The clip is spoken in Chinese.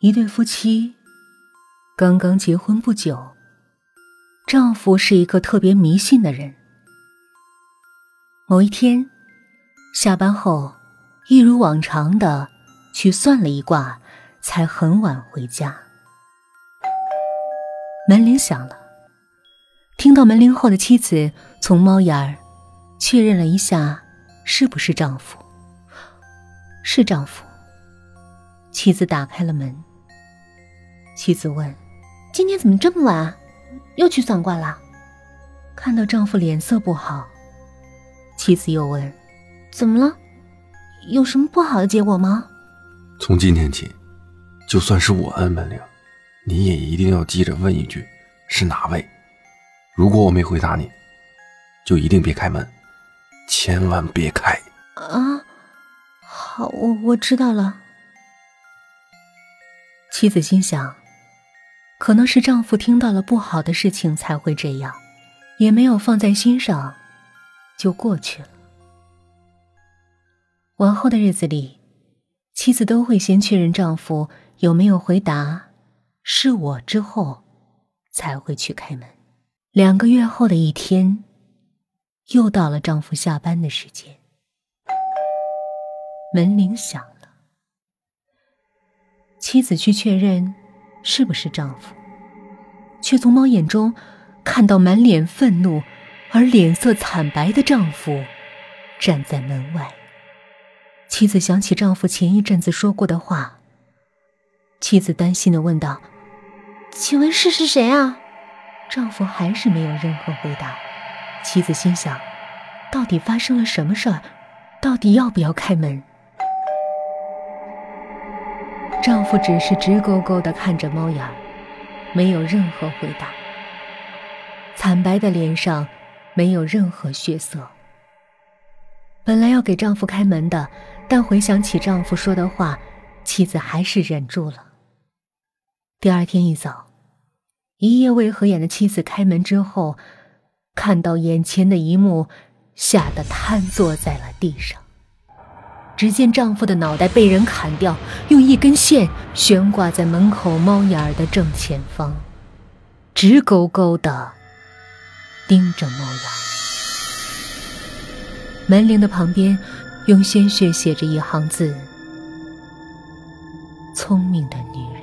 一对夫妻刚刚结婚不久，丈夫是一个特别迷信的人。某一天下班后，一如往常的去算了一卦，才很晚回家。门铃响了，听到门铃后的妻子从猫眼儿确认了一下，是不是丈夫？是丈夫。妻子打开了门。妻子问：“今天怎么这么晚？又去算卦了？”看到丈夫脸色不好，妻子又问：“怎么了？有什么不好的结果吗？”从今天起，就算是我按门铃，你也一定要记着问一句：“是哪位？”如果我没回答你，就一定别开门，千万别开。啊，好，我我知道了。妻子心想。可能是丈夫听到了不好的事情才会这样，也没有放在心上，就过去了。往后的日子里，妻子都会先确认丈夫有没有回答“是我”之后，才会去开门。两个月后的一天，又到了丈夫下班的时间，门铃响了，妻子去确认。是不是丈夫？却从猫眼中看到满脸愤怒而脸色惨白的丈夫站在门外。妻子想起丈夫前一阵子说过的话，妻子担心的问道：“请问是是谁啊？”丈夫还是没有任何回答。妻子心想：到底发生了什么事儿？到底要不要开门？丈夫只是直勾勾地看着猫眼，没有任何回答。惨白的脸上没有任何血色。本来要给丈夫开门的，但回想起丈夫说的话，妻子还是忍住了。第二天一早，一夜未合眼的妻子开门之后，看到眼前的一幕，吓得瘫坐在了地上。只见丈夫的脑袋被人砍掉，用一根线悬挂在门口猫眼儿的正前方，直勾勾的盯着猫眼。门铃的旁边用鲜血写着一行字：“聪明的女人。”